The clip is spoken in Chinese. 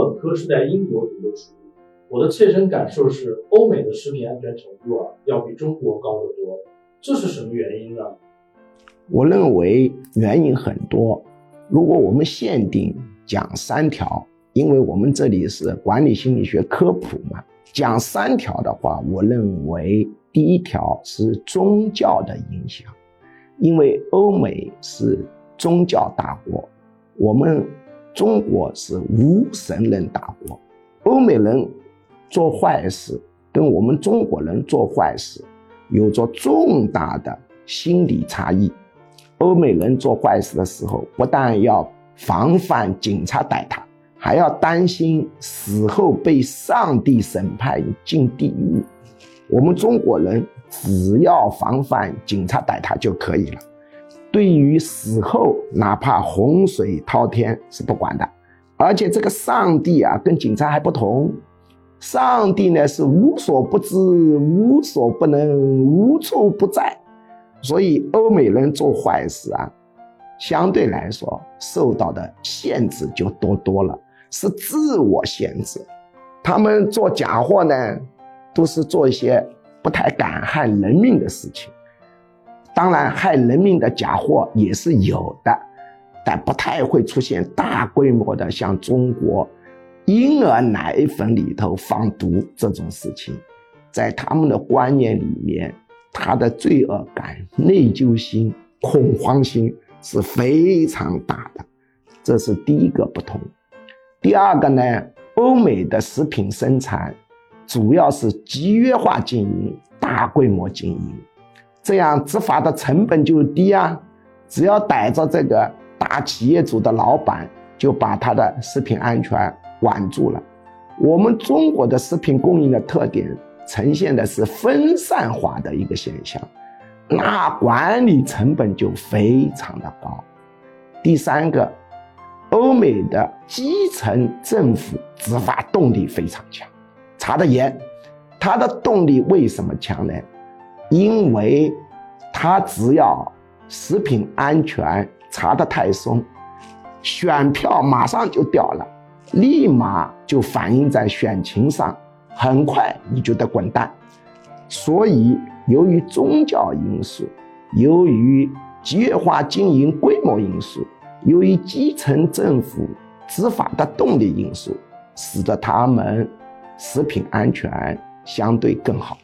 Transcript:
本科是在英国读的书，我的切身感受是，欧美的食品安全程度啊，要比中国高得多。这是什么原因呢？我认为原因很多。如果我们限定讲三条，因为我们这里是管理心理学科普嘛，讲三条的话，我认为第一条是宗教的影响，因为欧美是宗教大国，我们中国是无神论大国，欧美人做坏事跟我们中国人做坏事有着重大的心理差异。欧美人做坏事的时候，不但要防范警察逮他，还要担心死后被上帝审判进地狱。我们中国人只要防范警察逮他就可以了，对于死后哪怕洪水滔天是不管的。而且这个上帝啊，跟警察还不同，上帝呢是无所不知、无所不能、无处不在。所以，欧美人做坏事啊，相对来说受到的限制就多多了，是自我限制。他们做假货呢，都是做一些不太敢害人命的事情。当然，害人命的假货也是有的，但不太会出现大规模的像中国婴儿奶粉里头放毒这种事情。在他们的观念里面。他的罪恶感、内疚心、恐慌心是非常大的，这是第一个不同。第二个呢，欧美的食品生产主要是集约化经营、大规模经营，这样执法的成本就低啊。只要逮着这个大企业主的老板，就把他的食品安全管住了。我们中国的食品供应的特点。呈现的是分散化的一个现象，那管理成本就非常的高。第三个，欧美的基层政府执法动力非常强，查得严。它的动力为什么强呢？因为他只要食品安全查得太松，选票马上就掉了，立马就反映在选情上。很快你就得滚蛋，所以由于宗教因素，由于集约化经营规模因素，由于基层政府执法的动力因素，使得他们食品安全相对更好。